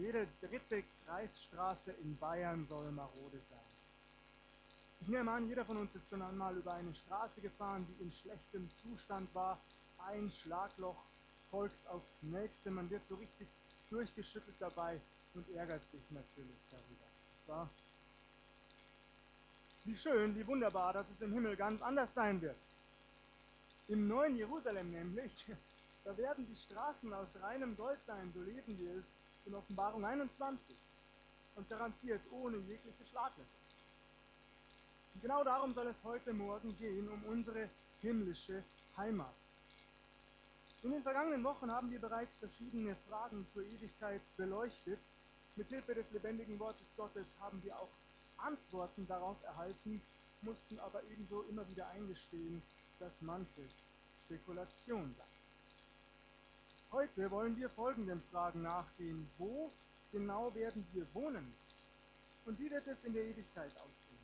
Jede dritte Kreisstraße in Bayern soll marode sein. Ich nehme an, jeder von uns ist schon einmal über eine Straße gefahren, die in schlechtem Zustand war. Ein Schlagloch folgt aufs nächste. Man wird so richtig durchgeschüttelt dabei und ärgert sich natürlich darüber. Wie schön, wie wunderbar, dass es im Himmel ganz anders sein wird. Im neuen Jerusalem nämlich, da werden die Straßen aus reinem Gold sein, so lesen wir es in Offenbarung 21 und garantiert ohne jegliche Schlaglöcher. Und genau darum soll es heute Morgen gehen, um unsere himmlische Heimat. In den vergangenen Wochen haben wir bereits verschiedene Fragen zur Ewigkeit beleuchtet. Mit Hilfe des lebendigen Wortes Gottes haben wir auch Antworten darauf erhalten, mussten aber ebenso immer wieder eingestehen, dass manches Spekulation sei. Heute wollen wir folgenden Fragen nachgehen. Wo genau werden wir wohnen? Und wie wird es in der Ewigkeit aussehen?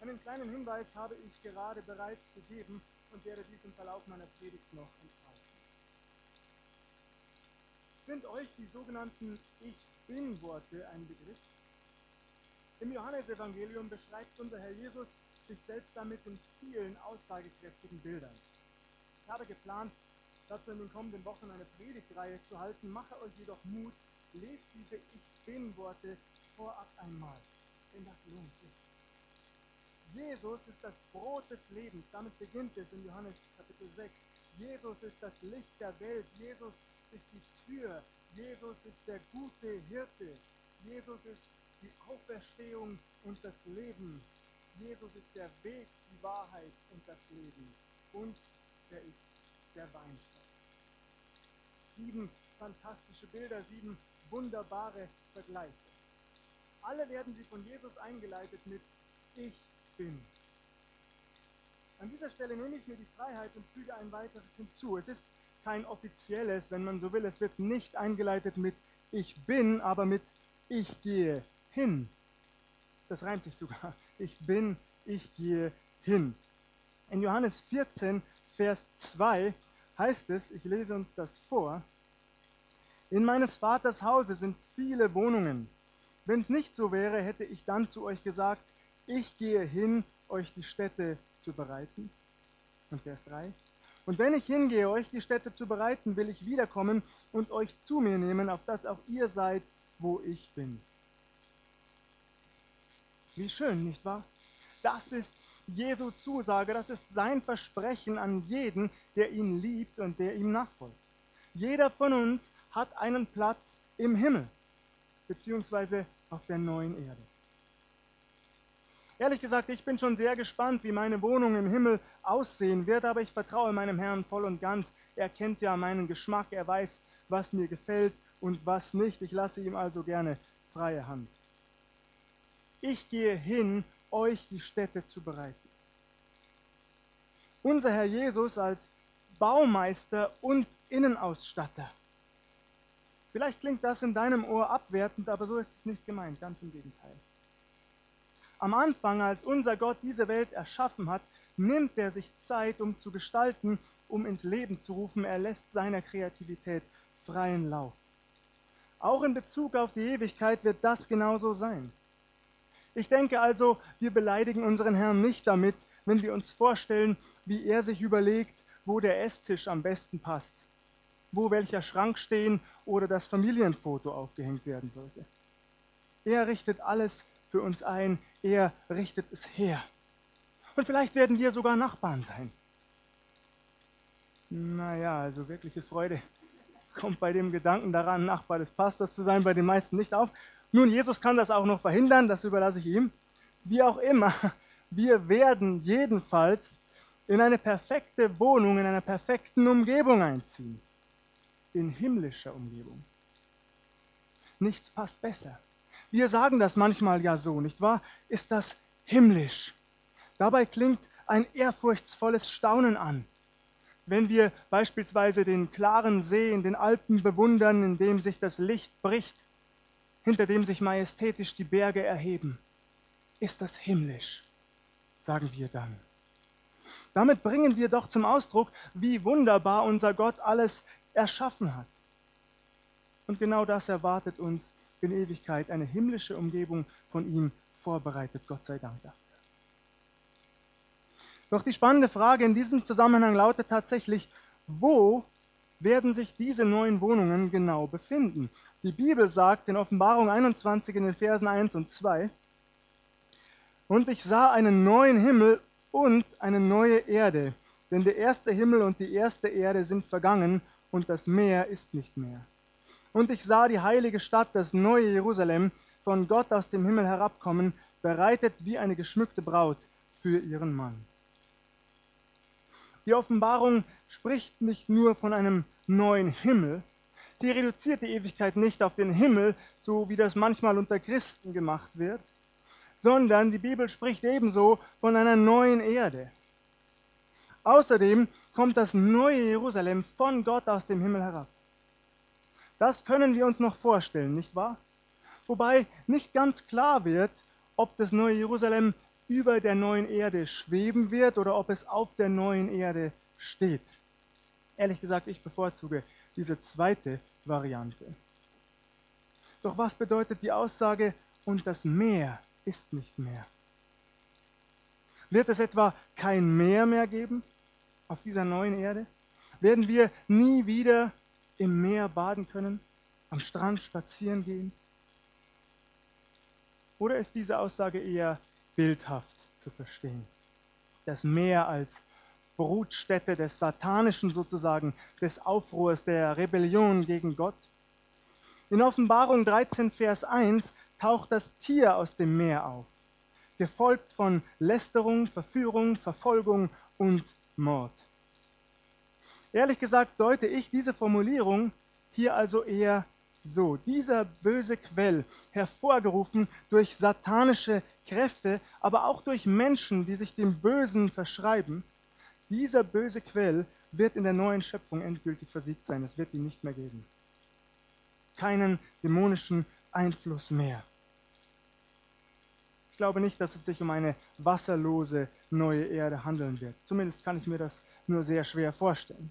Einen kleinen Hinweis habe ich gerade bereits gegeben und werde dies im Verlauf meiner Predigt noch entfalten. Sind euch die sogenannten Ich Bin-Worte ein Begriff? Im Johannesevangelium beschreibt unser Herr Jesus sich selbst damit in vielen aussagekräftigen Bildern. Ich habe geplant, dazu in den kommenden Wochen eine Predigtreihe zu halten. Mache euch jedoch Mut, lest diese Ich Bin-Worte vorab einmal, denn das lohnt sich. Jesus ist das Brot des Lebens. Damit beginnt es in Johannes Kapitel 6. Jesus ist das Licht der Welt. Jesus ist die Tür. Jesus ist der gute Hirte. Jesus ist die Auferstehung und das Leben. Jesus ist der Weg, die Wahrheit und das Leben. Und er ist der Weinstock. Sieben fantastische Bilder, sieben wunderbare Vergleiche. Alle werden sie von Jesus eingeleitet mit Ich bin. An dieser Stelle nehme ich mir die Freiheit und füge ein weiteres hinzu. Es ist kein offizielles, wenn man so will. Es wird nicht eingeleitet mit Ich bin, aber mit Ich gehe hin. Das reimt sich sogar. Ich bin, ich gehe hin. In Johannes 14, Vers 2 heißt es, ich lese uns das vor, in meines Vaters Hause sind viele Wohnungen. Wenn es nicht so wäre, hätte ich dann zu euch gesagt, ich gehe hin, euch die Städte zu bereiten. Und Vers 3. Und wenn ich hingehe, euch die Städte zu bereiten, will ich wiederkommen und euch zu mir nehmen, auf dass auch ihr seid, wo ich bin. Wie schön, nicht wahr? Das ist Jesu Zusage, das ist sein Versprechen an jeden, der ihn liebt und der ihm nachfolgt. Jeder von uns hat einen Platz im Himmel, beziehungsweise auf der neuen Erde. Ehrlich gesagt, ich bin schon sehr gespannt, wie meine Wohnung im Himmel aussehen wird, aber ich vertraue meinem Herrn voll und ganz. Er kennt ja meinen Geschmack, er weiß, was mir gefällt und was nicht. Ich lasse ihm also gerne freie Hand. Ich gehe hin, euch die Städte zu bereiten. Unser Herr Jesus als Baumeister und Innenausstatter. Vielleicht klingt das in deinem Ohr abwertend, aber so ist es nicht gemeint, ganz im Gegenteil. Am Anfang, als unser Gott diese Welt erschaffen hat, nimmt er sich Zeit, um zu gestalten, um ins Leben zu rufen. Er lässt seiner Kreativität freien Lauf. Auch in Bezug auf die Ewigkeit wird das genauso sein. Ich denke also, wir beleidigen unseren Herrn nicht damit, wenn wir uns vorstellen, wie er sich überlegt, wo der Esstisch am besten passt, wo welcher Schrank stehen oder das Familienfoto aufgehängt werden sollte. Er richtet alles für uns ein, er richtet es her. Und vielleicht werden wir sogar Nachbarn sein. Naja, also wirkliche Freude kommt bei dem Gedanken daran, Nachbar des Pastors zu sein, bei den meisten nicht auf. Nun, Jesus kann das auch noch verhindern, das überlasse ich ihm. Wie auch immer, wir werden jedenfalls in eine perfekte Wohnung, in einer perfekten Umgebung einziehen. In himmlischer Umgebung. Nichts passt besser. Wir sagen das manchmal ja so, nicht wahr? Ist das himmlisch? Dabei klingt ein ehrfurchtsvolles Staunen an. Wenn wir beispielsweise den klaren See in den Alpen bewundern, in dem sich das Licht bricht, hinter dem sich majestätisch die Berge erheben, ist das himmlisch, sagen wir dann. Damit bringen wir doch zum Ausdruck, wie wunderbar unser Gott alles erschaffen hat. Und genau das erwartet uns in Ewigkeit, eine himmlische Umgebung von ihm vorbereitet, Gott sei Dank dafür. Doch die spannende Frage in diesem Zusammenhang lautet tatsächlich, wo werden sich diese neuen Wohnungen genau befinden? Die Bibel sagt in Offenbarung 21 in den Versen 1 und 2, und ich sah einen neuen Himmel und eine neue Erde, denn der erste Himmel und die erste Erde sind vergangen und das Meer ist nicht mehr. Und ich sah die heilige Stadt, das neue Jerusalem, von Gott aus dem Himmel herabkommen, bereitet wie eine geschmückte Braut für ihren Mann. Die Offenbarung spricht nicht nur von einem neuen Himmel, sie reduziert die Ewigkeit nicht auf den Himmel, so wie das manchmal unter Christen gemacht wird, sondern die Bibel spricht ebenso von einer neuen Erde. Außerdem kommt das neue Jerusalem von Gott aus dem Himmel herab. Das können wir uns noch vorstellen, nicht wahr? Wobei nicht ganz klar wird, ob das neue Jerusalem über der neuen Erde schweben wird oder ob es auf der neuen Erde steht. Ehrlich gesagt, ich bevorzuge diese zweite Variante. Doch was bedeutet die Aussage, und das Meer ist nicht mehr? Wird es etwa kein Meer mehr geben auf dieser neuen Erde? Werden wir nie wieder im Meer baden können, am Strand spazieren gehen? Oder ist diese Aussage eher bildhaft zu verstehen. Das Meer als Brutstätte des Satanischen sozusagen, des Aufruhrs, der Rebellion gegen Gott. In Offenbarung 13, Vers 1 taucht das Tier aus dem Meer auf, gefolgt von Lästerung, Verführung, Verfolgung und Mord. Ehrlich gesagt deute ich diese Formulierung hier also eher so, dieser böse Quell, hervorgerufen durch satanische Kräfte, aber auch durch Menschen, die sich dem Bösen verschreiben, dieser böse Quell wird in der neuen Schöpfung endgültig versiegt sein. Es wird ihn nicht mehr geben. Keinen dämonischen Einfluss mehr. Ich glaube nicht, dass es sich um eine wasserlose neue Erde handeln wird. Zumindest kann ich mir das nur sehr schwer vorstellen.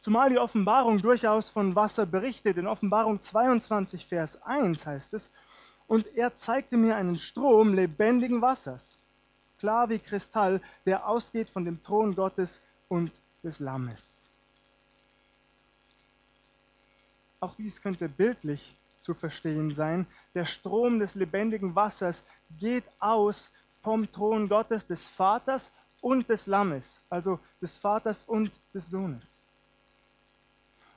Zumal die Offenbarung durchaus von Wasser berichtet. In Offenbarung 22, Vers 1 heißt es, und er zeigte mir einen Strom lebendigen Wassers, klar wie Kristall, der ausgeht von dem Thron Gottes und des Lammes. Auch dies könnte bildlich zu verstehen sein. Der Strom des lebendigen Wassers geht aus vom Thron Gottes, des Vaters und des Lammes, also des Vaters und des Sohnes.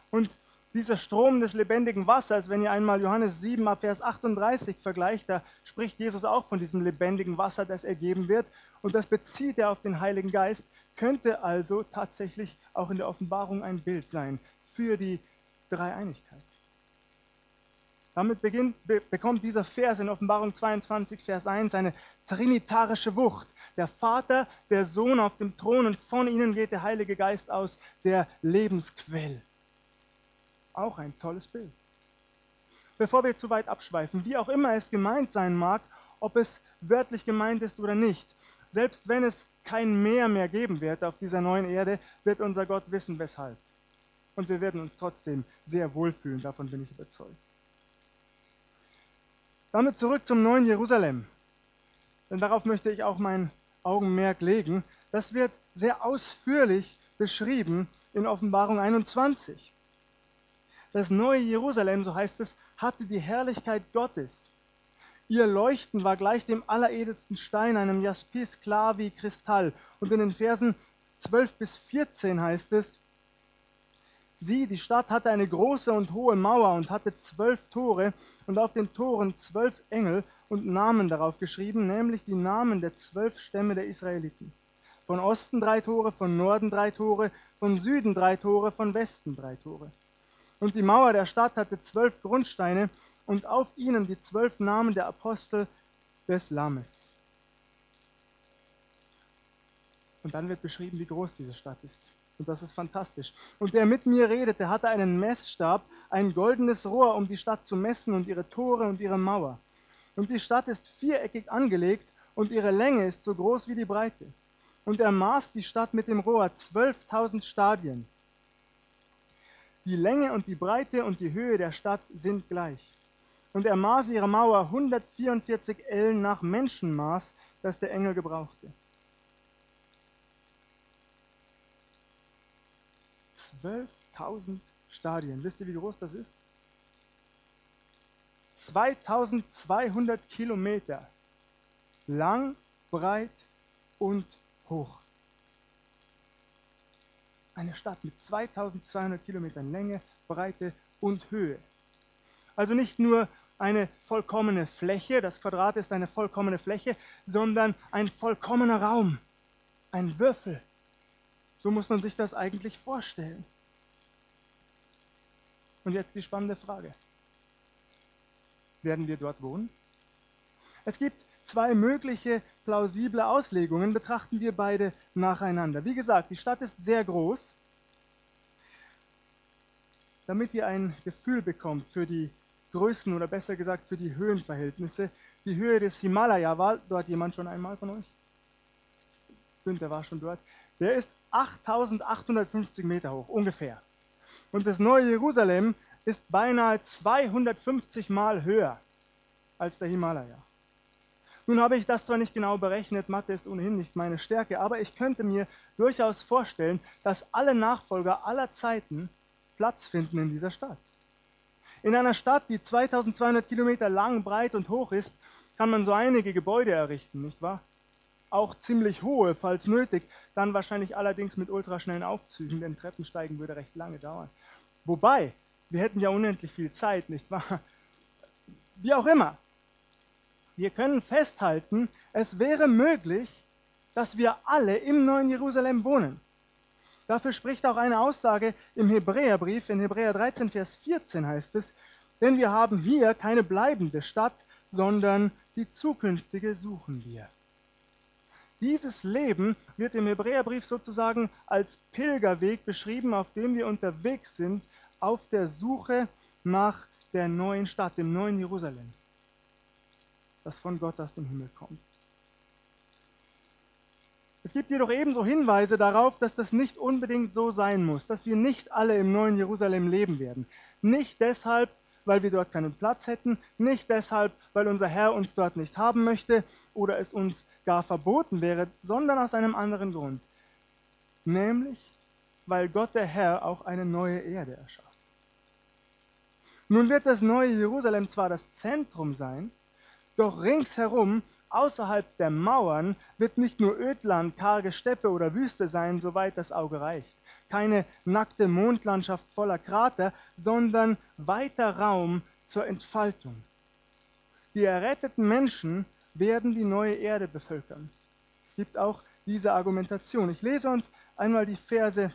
Und dieser Strom des lebendigen Wassers, wenn ihr einmal Johannes 7 ab Vers 38 vergleicht, da spricht Jesus auch von diesem lebendigen Wasser, das ergeben wird. Und das bezieht er auf den Heiligen Geist, könnte also tatsächlich auch in der Offenbarung ein Bild sein für die Dreieinigkeit. Damit beginnt, be, bekommt dieser Vers in Offenbarung 22, Vers 1 eine trinitarische Wucht. Der Vater, der Sohn auf dem Thron und von ihnen geht der Heilige Geist aus, der Lebensquell. Auch ein tolles Bild. Bevor wir zu weit abschweifen, wie auch immer es gemeint sein mag, ob es wörtlich gemeint ist oder nicht, selbst wenn es kein Meer mehr geben wird auf dieser neuen Erde, wird unser Gott wissen, weshalb. Und wir werden uns trotzdem sehr wohlfühlen, davon bin ich überzeugt. Damit zurück zum neuen Jerusalem. Denn darauf möchte ich auch mein Augenmerk legen. Das wird sehr ausführlich beschrieben in Offenbarung 21. Das neue Jerusalem, so heißt es, hatte die Herrlichkeit Gottes. Ihr Leuchten war gleich dem alleredelsten Stein, einem Jaspis klar wie Kristall. Und in den Versen 12 bis 14 heißt es, Sie, die Stadt hatte eine große und hohe Mauer und hatte zwölf Tore und auf den Toren zwölf Engel und Namen darauf geschrieben, nämlich die Namen der zwölf Stämme der Israeliten. Von Osten drei Tore, von Norden drei Tore, von Süden drei Tore, von Westen drei Tore. Und die Mauer der Stadt hatte zwölf Grundsteine und auf ihnen die zwölf Namen der Apostel des Lammes. Und dann wird beschrieben, wie groß diese Stadt ist. Und das ist fantastisch. Und der mit mir redete, hatte einen Messstab, ein goldenes Rohr, um die Stadt zu messen und ihre Tore und ihre Mauer. Und die Stadt ist viereckig angelegt und ihre Länge ist so groß wie die Breite. Und er maß die Stadt mit dem Rohr zwölftausend Stadien. Die Länge und die Breite und die Höhe der Stadt sind gleich. Und er maß ihre Mauer 144 Ellen nach Menschenmaß, das der Engel gebrauchte. 12.000 Stadien. Wisst ihr, wie groß das ist? 2200 Kilometer lang, breit und hoch. Eine Stadt mit 2200 Kilometern Länge, Breite und Höhe. Also nicht nur eine vollkommene Fläche, das Quadrat ist eine vollkommene Fläche, sondern ein vollkommener Raum, ein Würfel. So muss man sich das eigentlich vorstellen. Und jetzt die spannende Frage. Werden wir dort wohnen? Es gibt zwei mögliche plausible Auslegungen, betrachten wir beide nacheinander. Wie gesagt, die Stadt ist sehr groß. Damit ihr ein Gefühl bekommt für die Größen oder besser gesagt für die Höhenverhältnisse, die Höhe des Himalaya, war dort jemand schon einmal von euch? Günther war schon dort. Der ist 8850 Meter hoch, ungefähr. Und das neue Jerusalem ist beinahe 250 Mal höher als der Himalaya. Nun habe ich das zwar nicht genau berechnet, Mathe ist ohnehin nicht meine Stärke, aber ich könnte mir durchaus vorstellen, dass alle Nachfolger aller Zeiten Platz finden in dieser Stadt. In einer Stadt, die 2200 Kilometer lang, breit und hoch ist, kann man so einige Gebäude errichten, nicht wahr? Auch ziemlich hohe, falls nötig, dann wahrscheinlich allerdings mit ultraschnellen Aufzügen, denn Treppensteigen würde recht lange dauern. Wobei, wir hätten ja unendlich viel Zeit, nicht wahr? Wie auch immer, wir können festhalten, es wäre möglich, dass wir alle im neuen Jerusalem wohnen. Dafür spricht auch eine Aussage im Hebräerbrief, in Hebräer 13, Vers 14 heißt es, denn wir haben hier keine bleibende Stadt, sondern die zukünftige suchen wir. Dieses Leben wird im Hebräerbrief sozusagen als Pilgerweg beschrieben, auf dem wir unterwegs sind, auf der Suche nach der neuen Stadt, dem neuen Jerusalem das von Gott aus dem Himmel kommt. Es gibt jedoch ebenso Hinweise darauf, dass das nicht unbedingt so sein muss, dass wir nicht alle im neuen Jerusalem leben werden. Nicht deshalb, weil wir dort keinen Platz hätten, nicht deshalb, weil unser Herr uns dort nicht haben möchte oder es uns gar verboten wäre, sondern aus einem anderen Grund. Nämlich, weil Gott der Herr auch eine neue Erde erschafft. Nun wird das neue Jerusalem zwar das Zentrum sein, doch ringsherum, außerhalb der Mauern, wird nicht nur Ödland, karge Steppe oder Wüste sein, soweit das Auge reicht. Keine nackte Mondlandschaft voller Krater, sondern weiter Raum zur Entfaltung. Die erretteten Menschen werden die neue Erde bevölkern. Es gibt auch diese Argumentation. Ich lese uns einmal die Verse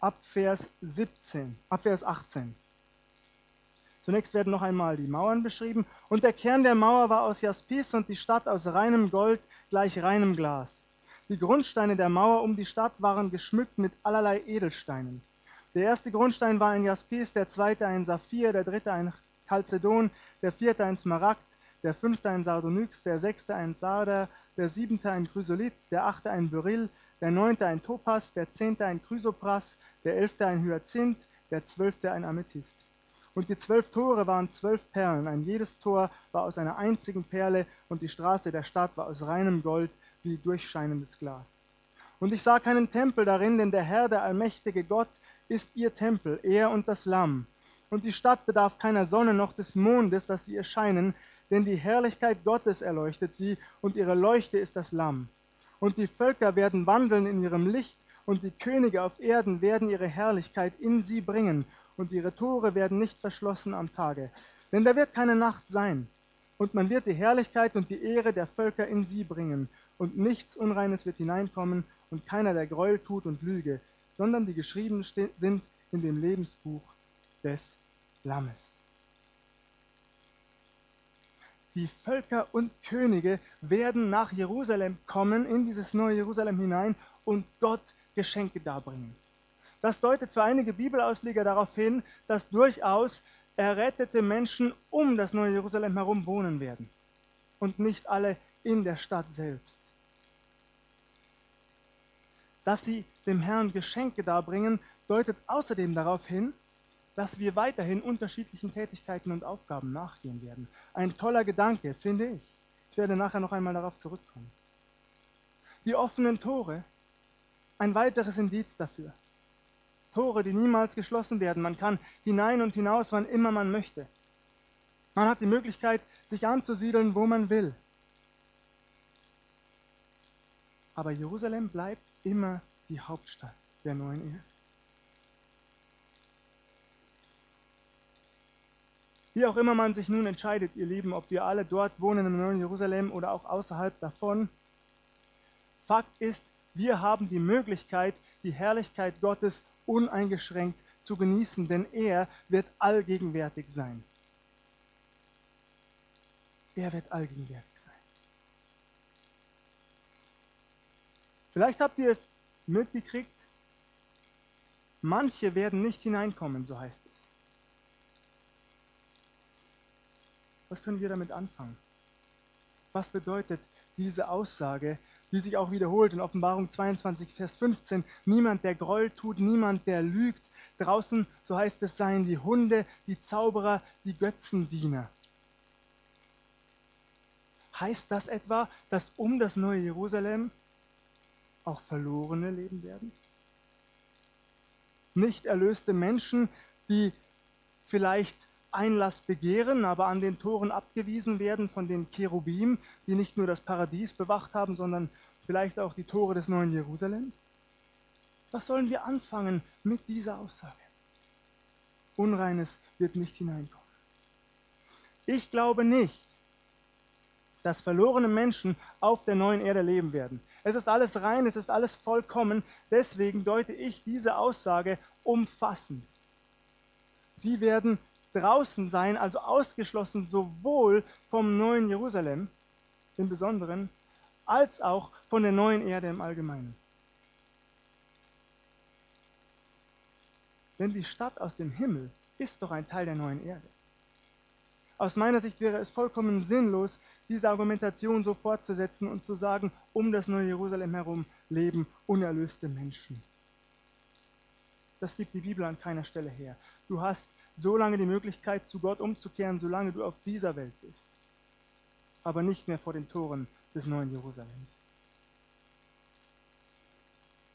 ab Vers 17, ab Vers 18. Zunächst werden noch einmal die Mauern beschrieben. Und der Kern der Mauer war aus Jaspis und die Stadt aus reinem Gold gleich reinem Glas. Die Grundsteine der Mauer um die Stadt waren geschmückt mit allerlei Edelsteinen. Der erste Grundstein war ein Jaspis, der zweite ein Saphir, der dritte ein Chalcedon, der vierte ein Smaragd, der fünfte ein Sardonyx, der sechste ein Sarder, der siebente ein Chrysolit, der achte ein Beryl, der neunte ein Topas, der zehnte ein Chrysopras, der elfte ein Hyazinth, der zwölfte ein Amethyst. Und die zwölf Tore waren zwölf Perlen, ein jedes Tor war aus einer einzigen Perle, und die Straße der Stadt war aus reinem Gold wie durchscheinendes Glas. Und ich sah keinen Tempel darin, denn der Herr, der allmächtige Gott, ist ihr Tempel, er und das Lamm. Und die Stadt bedarf keiner Sonne noch des Mondes, dass sie erscheinen, denn die Herrlichkeit Gottes erleuchtet sie, und ihre Leuchte ist das Lamm. Und die Völker werden wandeln in ihrem Licht, und die Könige auf Erden werden ihre Herrlichkeit in sie bringen, und ihre Tore werden nicht verschlossen am Tage. Denn da wird keine Nacht sein, und man wird die Herrlichkeit und die Ehre der Völker in sie bringen, und nichts Unreines wird hineinkommen, und keiner, der Gräuel tut und Lüge, sondern die geschrieben sind in dem Lebensbuch des Lammes. Die Völker und Könige werden nach Jerusalem kommen, in dieses neue Jerusalem hinein, und Gott Geschenke darbringen. Das deutet für einige Bibelausleger darauf hin, dass durchaus errettete Menschen um das neue Jerusalem herum wohnen werden und nicht alle in der Stadt selbst. Dass sie dem Herrn Geschenke darbringen, deutet außerdem darauf hin, dass wir weiterhin unterschiedlichen Tätigkeiten und Aufgaben nachgehen werden. Ein toller Gedanke, finde ich. Ich werde nachher noch einmal darauf zurückkommen. Die offenen Tore, ein weiteres Indiz dafür. Tore, die niemals geschlossen werden. Man kann hinein und hinaus, wann immer man möchte. Man hat die Möglichkeit, sich anzusiedeln, wo man will. Aber Jerusalem bleibt immer die Hauptstadt der neuen Erde. Wie auch immer man sich nun entscheidet, ihr Lieben, ob wir alle dort wohnen im neuen Jerusalem oder auch außerhalb davon, Fakt ist, wir haben die Möglichkeit, die Herrlichkeit Gottes uneingeschränkt zu genießen, denn er wird allgegenwärtig sein. Er wird allgegenwärtig sein. Vielleicht habt ihr es mitgekriegt, manche werden nicht hineinkommen, so heißt es. Was können wir damit anfangen? Was bedeutet diese Aussage, die sich auch wiederholt in Offenbarung 22, Vers 15? Niemand, der Groll tut, niemand, der lügt. Draußen, so heißt es, seien die Hunde, die Zauberer, die Götzendiener. Heißt das etwa, dass um das neue Jerusalem auch Verlorene leben werden? Nicht erlöste Menschen, die vielleicht Einlass begehren, aber an den Toren abgewiesen werden von den Cherubim, die nicht nur das Paradies bewacht haben, sondern vielleicht auch die Tore des neuen Jerusalems? Was sollen wir anfangen mit dieser Aussage? Unreines wird nicht hineinkommen. Ich glaube nicht, dass verlorene Menschen auf der neuen Erde leben werden. Es ist alles rein, es ist alles vollkommen. Deswegen deute ich diese Aussage umfassend. Sie werden draußen sein, also ausgeschlossen sowohl vom neuen Jerusalem im Besonderen, als auch von der neuen Erde im Allgemeinen. Denn die Stadt aus dem Himmel ist doch ein Teil der neuen Erde. Aus meiner Sicht wäre es vollkommen sinnlos, diese Argumentation so fortzusetzen und zu sagen, um das neue Jerusalem herum leben unerlöste Menschen. Das gibt die Bibel an keiner Stelle her. Du hast so lange die Möglichkeit, zu Gott umzukehren, solange du auf dieser Welt bist, aber nicht mehr vor den Toren des neuen Jerusalems.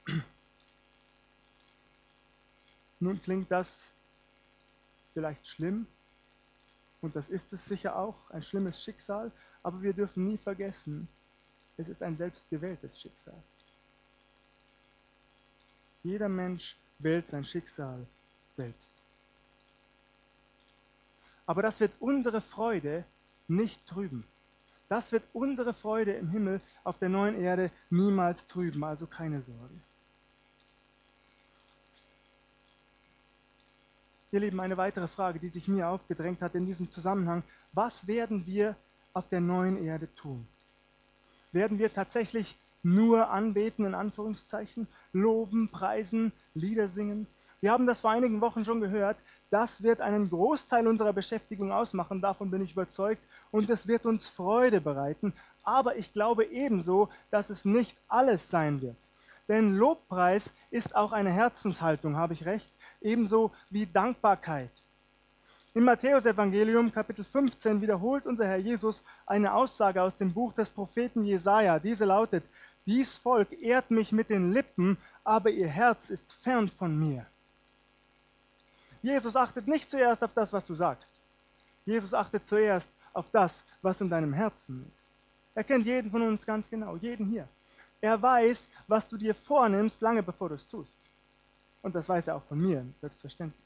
Nun klingt das vielleicht schlimm, und das ist es sicher auch, ein schlimmes Schicksal, aber wir dürfen nie vergessen, es ist ein selbstgewähltes Schicksal. Jeder Mensch wählt sein Schicksal selbst. Aber das wird unsere Freude nicht trüben. Das wird unsere Freude im Himmel auf der neuen Erde niemals trüben, also keine Sorge. Ihr Lieben, eine weitere Frage, die sich mir aufgedrängt hat in diesem Zusammenhang. Was werden wir auf der neuen Erde tun? Werden wir tatsächlich nur anbeten, in Anführungszeichen, loben, preisen, Lieder singen? Wir haben das vor einigen Wochen schon gehört. Das wird einen Großteil unserer Beschäftigung ausmachen, davon bin ich überzeugt, und es wird uns Freude bereiten. Aber ich glaube ebenso, dass es nicht alles sein wird. Denn Lobpreis ist auch eine Herzenshaltung, habe ich recht? ebenso wie Dankbarkeit. Im Matthäusevangelium Kapitel 15 wiederholt unser Herr Jesus eine Aussage aus dem Buch des Propheten Jesaja. Diese lautet: Dies Volk ehrt mich mit den Lippen, aber ihr Herz ist fern von mir. Jesus achtet nicht zuerst auf das, was du sagst. Jesus achtet zuerst auf das, was in deinem Herzen ist. Er kennt jeden von uns ganz genau, jeden hier. Er weiß, was du dir vornimmst, lange bevor du es tust. Und das weiß er auch von mir, selbstverständlich.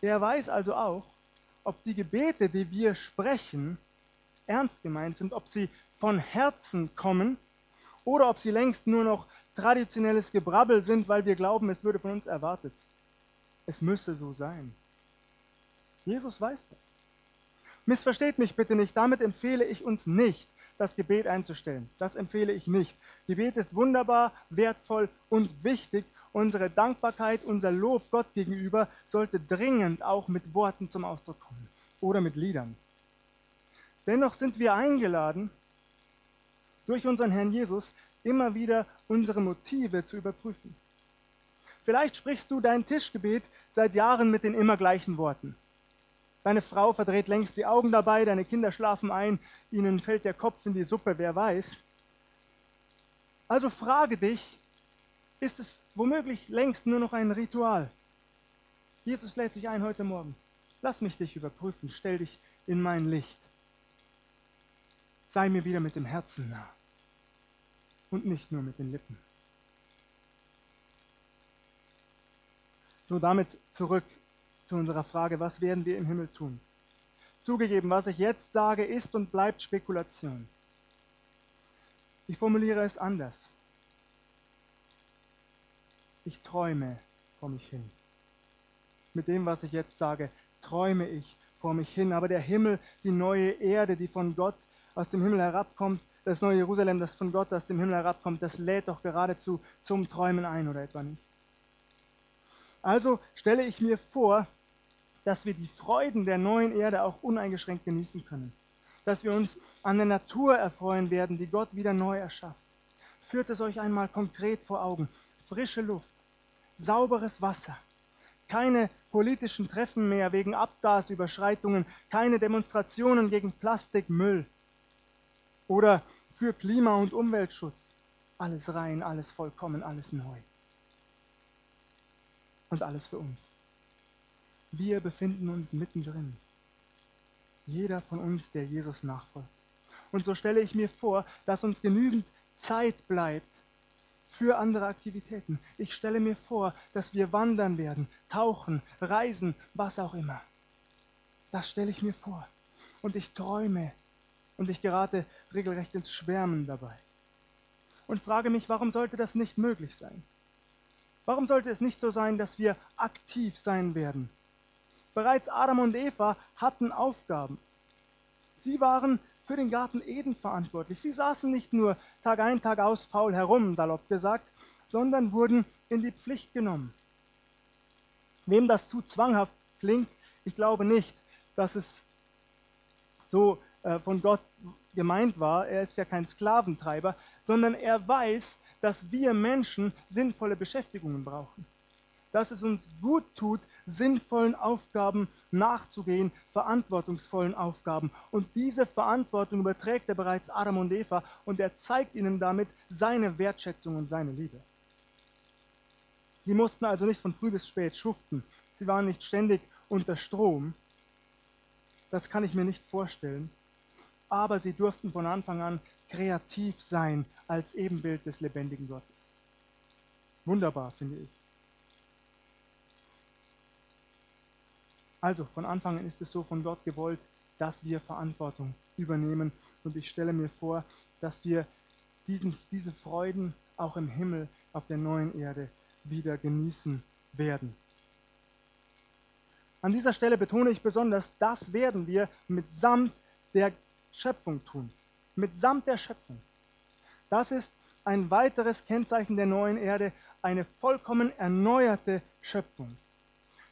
Er weiß also auch, ob die Gebete, die wir sprechen, ernst gemeint sind, ob sie von Herzen kommen oder ob sie längst nur noch traditionelles Gebrabbel sind, weil wir glauben, es würde von uns erwartet. Es müsse so sein. Jesus weiß das. Missversteht mich bitte nicht, damit empfehle ich uns nicht, das Gebet einzustellen. Das empfehle ich nicht. Gebet ist wunderbar, wertvoll und wichtig. Unsere Dankbarkeit, unser Lob Gott gegenüber sollte dringend auch mit Worten zum Ausdruck kommen oder mit Liedern. Dennoch sind wir eingeladen, durch unseren Herrn Jesus immer wieder unsere Motive zu überprüfen. Vielleicht sprichst du dein Tischgebet seit Jahren mit den immer gleichen Worten. Deine Frau verdreht längst die Augen dabei, deine Kinder schlafen ein, ihnen fällt der Kopf in die Suppe, wer weiß. Also frage dich, ist es womöglich längst nur noch ein Ritual? Jesus lädt dich ein heute Morgen. Lass mich dich überprüfen, stell dich in mein Licht. Sei mir wieder mit dem Herzen nah und nicht nur mit den Lippen. So damit zurück zu unserer Frage, was werden wir im Himmel tun? Zugegeben, was ich jetzt sage, ist und bleibt Spekulation. Ich formuliere es anders. Ich träume vor mich hin. Mit dem, was ich jetzt sage, träume ich vor mich hin. Aber der Himmel, die neue Erde, die von Gott aus dem Himmel herabkommt, das neue Jerusalem, das von Gott aus dem Himmel herabkommt, das lädt doch geradezu zum Träumen ein, oder etwa nicht? Also stelle ich mir vor, dass wir die Freuden der neuen Erde auch uneingeschränkt genießen können. Dass wir uns an der Natur erfreuen werden, die Gott wieder neu erschafft. Führt es euch einmal konkret vor Augen. Frische Luft, sauberes Wasser, keine politischen Treffen mehr wegen Abgasüberschreitungen, keine Demonstrationen gegen Plastikmüll oder für Klima- und Umweltschutz. Alles rein, alles vollkommen, alles neu. Und alles für uns. Wir befinden uns mittendrin. Jeder von uns, der Jesus nachfolgt. Und so stelle ich mir vor, dass uns genügend Zeit bleibt für andere Aktivitäten. Ich stelle mir vor, dass wir wandern werden, tauchen, reisen, was auch immer. Das stelle ich mir vor. Und ich träume und ich gerate regelrecht ins Schwärmen dabei. Und frage mich, warum sollte das nicht möglich sein? Warum sollte es nicht so sein, dass wir aktiv sein werden? Bereits Adam und Eva hatten Aufgaben. Sie waren für den Garten Eden verantwortlich. Sie saßen nicht nur Tag ein, Tag aus faul herum, salopp gesagt, sondern wurden in die Pflicht genommen. Wem das zu zwanghaft klingt, ich glaube nicht, dass es so äh, von Gott gemeint war. Er ist ja kein Sklaventreiber, sondern er weiß, dass wir Menschen sinnvolle Beschäftigungen brauchen dass es uns gut tut, sinnvollen Aufgaben nachzugehen, verantwortungsvollen Aufgaben. Und diese Verantwortung überträgt er bereits Adam und Eva und er zeigt ihnen damit seine Wertschätzung und seine Liebe. Sie mussten also nicht von früh bis spät schuften. Sie waren nicht ständig unter Strom. Das kann ich mir nicht vorstellen. Aber sie durften von Anfang an kreativ sein als Ebenbild des lebendigen Gottes. Wunderbar, finde ich. Also von Anfang an ist es so von Gott gewollt, dass wir Verantwortung übernehmen. Und ich stelle mir vor, dass wir diesen, diese Freuden auch im Himmel auf der neuen Erde wieder genießen werden. An dieser Stelle betone ich besonders, das werden wir mitsamt der Schöpfung tun. Mitsamt der Schöpfung. Das ist ein weiteres Kennzeichen der neuen Erde, eine vollkommen erneuerte Schöpfung.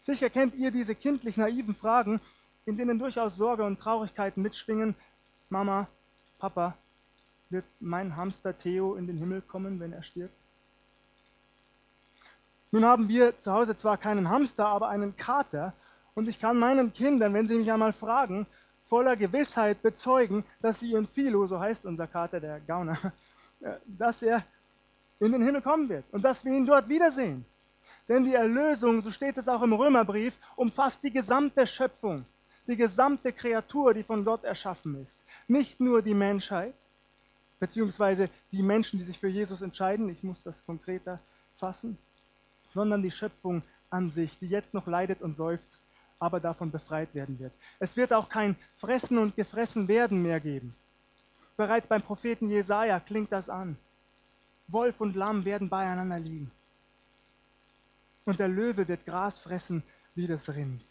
Sicher kennt ihr diese kindlich naiven Fragen, in denen durchaus Sorge und Traurigkeit mitschwingen. Mama, Papa, wird mein Hamster Theo in den Himmel kommen, wenn er stirbt? Nun haben wir zu Hause zwar keinen Hamster, aber einen Kater. Und ich kann meinen Kindern, wenn sie mich einmal fragen, voller Gewissheit bezeugen, dass sie ihren Philo, so heißt unser Kater, der Gauner, äh, dass er in den Himmel kommen wird und dass wir ihn dort wiedersehen. Denn die Erlösung, so steht es auch im Römerbrief, umfasst die gesamte Schöpfung, die gesamte Kreatur, die von Gott erschaffen ist. Nicht nur die Menschheit, beziehungsweise die Menschen, die sich für Jesus entscheiden, ich muss das konkreter fassen, sondern die Schöpfung an sich, die jetzt noch leidet und seufzt, aber davon befreit werden wird. Es wird auch kein Fressen und Gefressen werden mehr geben. Bereits beim Propheten Jesaja klingt das an. Wolf und Lamm werden beieinander liegen und der Löwe wird Gras fressen wie das Rind.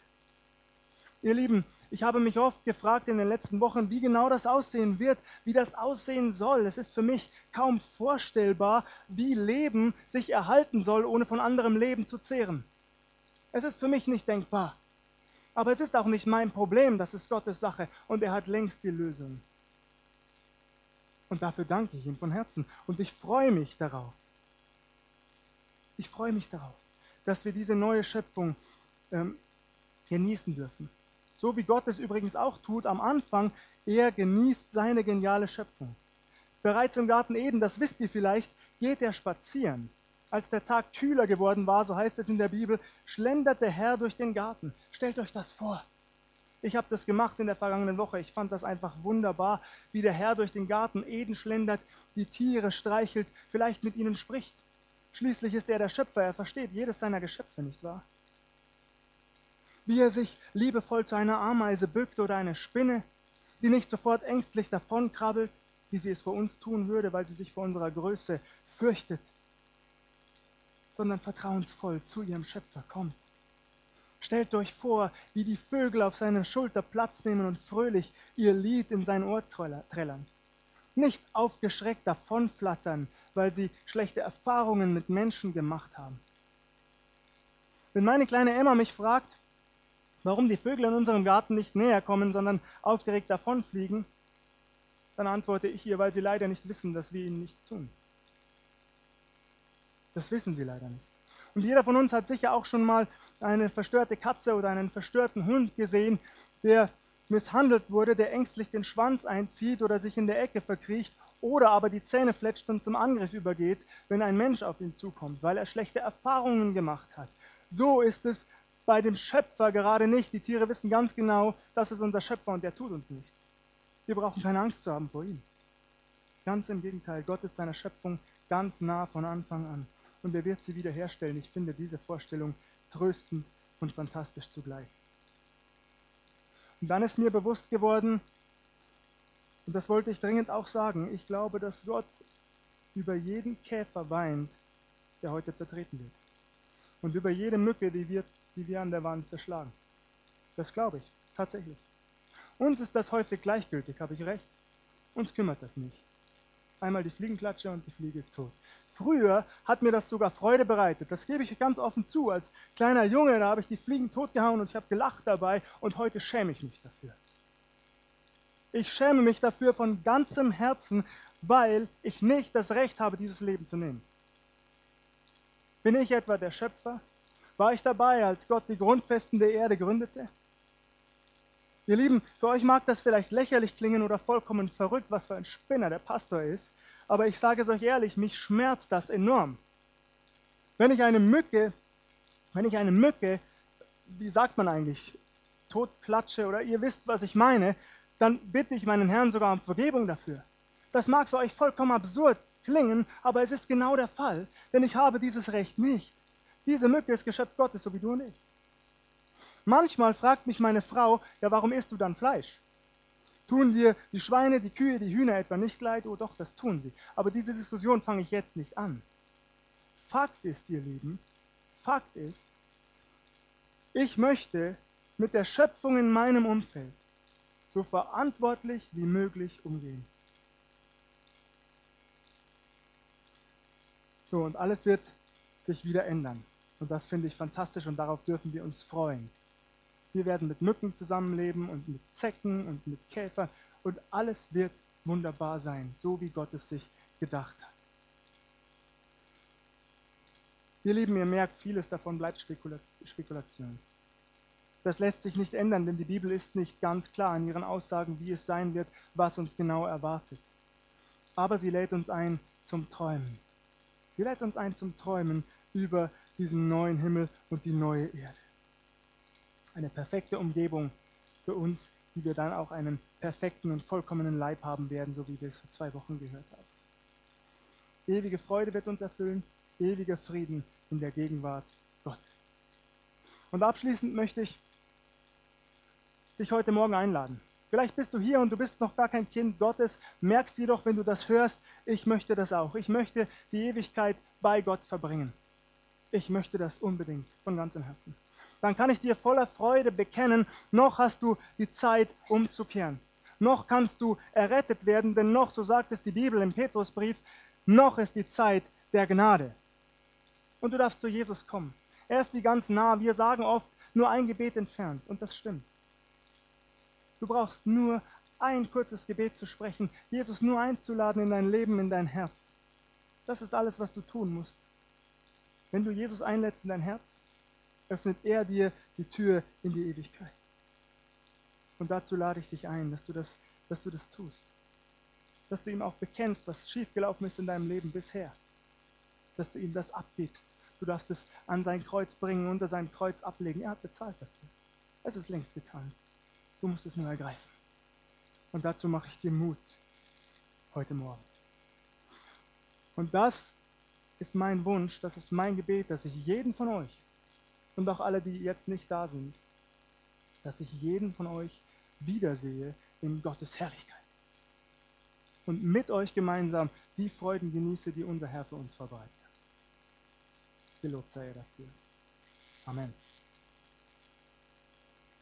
Ihr Lieben, ich habe mich oft gefragt in den letzten Wochen, wie genau das aussehen wird, wie das aussehen soll. Es ist für mich kaum vorstellbar, wie Leben sich erhalten soll, ohne von anderem Leben zu zehren. Es ist für mich nicht denkbar. Aber es ist auch nicht mein Problem, das ist Gottes Sache und er hat längst die Lösung. Und dafür danke ich ihm von Herzen und ich freue mich darauf. Ich freue mich darauf dass wir diese neue Schöpfung ähm, genießen dürfen. So wie Gott es übrigens auch tut am Anfang, er genießt seine geniale Schöpfung. Bereits im Garten Eden, das wisst ihr vielleicht, geht er spazieren. Als der Tag kühler geworden war, so heißt es in der Bibel, schlendert der Herr durch den Garten. Stellt euch das vor. Ich habe das gemacht in der vergangenen Woche. Ich fand das einfach wunderbar, wie der Herr durch den Garten Eden schlendert, die Tiere streichelt, vielleicht mit ihnen spricht. Schließlich ist er der Schöpfer, er versteht jedes seiner Geschöpfe, nicht wahr? Wie er sich liebevoll zu einer Ameise bückt oder einer Spinne, die nicht sofort ängstlich davonkrabbelt, wie sie es vor uns tun würde, weil sie sich vor unserer Größe fürchtet, sondern vertrauensvoll zu ihrem Schöpfer kommt. Stellt euch vor, wie die Vögel auf seiner Schulter Platz nehmen und fröhlich ihr Lied in sein Ohr trällern. Nicht aufgeschreckt davonflattern, weil sie schlechte Erfahrungen mit Menschen gemacht haben. Wenn meine kleine Emma mich fragt, warum die Vögel in unserem Garten nicht näher kommen, sondern aufgeregt davonfliegen, dann antworte ich ihr, weil sie leider nicht wissen, dass wir ihnen nichts tun. Das wissen sie leider nicht. Und jeder von uns hat sicher auch schon mal eine verstörte Katze oder einen verstörten Hund gesehen, der misshandelt wurde, der ängstlich den Schwanz einzieht oder sich in der Ecke verkriecht oder aber die Zähne fletscht und zum Angriff übergeht, wenn ein Mensch auf ihn zukommt, weil er schlechte Erfahrungen gemacht hat. So ist es bei dem Schöpfer gerade nicht. Die Tiere wissen ganz genau, das ist unser Schöpfer und der tut uns nichts. Wir brauchen keine Angst zu haben vor ihm. Ganz im Gegenteil, Gott ist seiner Schöpfung ganz nah von Anfang an und er wird sie wiederherstellen. Ich finde diese Vorstellung tröstend und fantastisch zugleich. Und dann ist mir bewusst geworden, und das wollte ich dringend auch sagen, ich glaube, dass Gott über jeden Käfer weint, der heute zertreten wird. Und über jede Mücke, die wir, die wir an der Wand zerschlagen. Das glaube ich, tatsächlich. Uns ist das häufig gleichgültig, habe ich recht? Uns kümmert das nicht. Einmal die Fliegenklatsche und die Fliege ist tot. Früher hat mir das sogar Freude bereitet. Das gebe ich ganz offen zu. Als kleiner Junge, da habe ich die Fliegen totgehauen und ich habe gelacht dabei und heute schäme ich mich dafür. Ich schäme mich dafür von ganzem Herzen, weil ich nicht das Recht habe, dieses Leben zu nehmen. Bin ich etwa der Schöpfer? War ich dabei, als Gott die Grundfesten der Erde gründete? Ihr Lieben, für euch mag das vielleicht lächerlich klingen oder vollkommen verrückt, was für ein Spinner der Pastor ist aber ich sage es euch ehrlich, mich schmerzt das enorm. Wenn ich eine Mücke, wenn ich eine Mücke, wie sagt man eigentlich, totklatsche oder ihr wisst, was ich meine, dann bitte ich meinen Herrn sogar um Vergebung dafür. Das mag für euch vollkommen absurd klingen, aber es ist genau der Fall, denn ich habe dieses Recht nicht. Diese Mücke ist Geschöpf Gottes, so wie du und ich. Manchmal fragt mich meine Frau, ja, warum isst du dann Fleisch? Tun dir die Schweine, die Kühe, die Hühner etwa nicht leid? Oh doch, das tun sie. Aber diese Diskussion fange ich jetzt nicht an. Fakt ist, ihr Lieben, Fakt ist, ich möchte mit der Schöpfung in meinem Umfeld so verantwortlich wie möglich umgehen. So, und alles wird sich wieder ändern. Und das finde ich fantastisch und darauf dürfen wir uns freuen. Wir werden mit Mücken zusammenleben und mit Zecken und mit Käfern und alles wird wunderbar sein, so wie Gott es sich gedacht hat. Ihr Lieben, ihr merkt, vieles davon bleibt Spekula Spekulation. Das lässt sich nicht ändern, denn die Bibel ist nicht ganz klar in ihren Aussagen, wie es sein wird, was uns genau erwartet. Aber sie lädt uns ein zum Träumen. Sie lädt uns ein zum Träumen über diesen neuen Himmel und die neue Erde eine perfekte Umgebung für uns, die wir dann auch einen perfekten und vollkommenen Leib haben werden, so wie wir es vor zwei Wochen gehört haben. Ewige Freude wird uns erfüllen, ewiger Frieden in der Gegenwart Gottes. Und abschließend möchte ich dich heute Morgen einladen. Vielleicht bist du hier und du bist noch gar kein Kind Gottes, merkst jedoch, wenn du das hörst, ich möchte das auch. Ich möchte die Ewigkeit bei Gott verbringen. Ich möchte das unbedingt von ganzem Herzen dann kann ich dir voller Freude bekennen, noch hast du die Zeit umzukehren. Noch kannst du errettet werden, denn noch, so sagt es die Bibel im Petrusbrief, noch ist die Zeit der Gnade. Und du darfst zu Jesus kommen. Er ist die ganz nah. Wir sagen oft, nur ein Gebet entfernt. Und das stimmt. Du brauchst nur ein kurzes Gebet zu sprechen, Jesus nur einzuladen in dein Leben, in dein Herz. Das ist alles, was du tun musst. Wenn du Jesus einlädst in dein Herz, öffnet er dir die Tür in die Ewigkeit. Und dazu lade ich dich ein, dass du das, dass du das tust. Dass du ihm auch bekennst, was schiefgelaufen ist in deinem Leben bisher. Dass du ihm das abgibst. Du darfst es an sein Kreuz bringen, unter sein Kreuz ablegen. Er hat bezahlt dafür. Es ist längst getan. Du musst es nur ergreifen. Und dazu mache ich dir Mut heute Morgen. Und das ist mein Wunsch, das ist mein Gebet, dass ich jeden von euch und auch alle, die jetzt nicht da sind, dass ich jeden von euch wiedersehe in Gottes Herrlichkeit. Und mit euch gemeinsam die Freuden genieße, die unser Herr für uns verbreitet. Gelobt sei er dafür. Amen.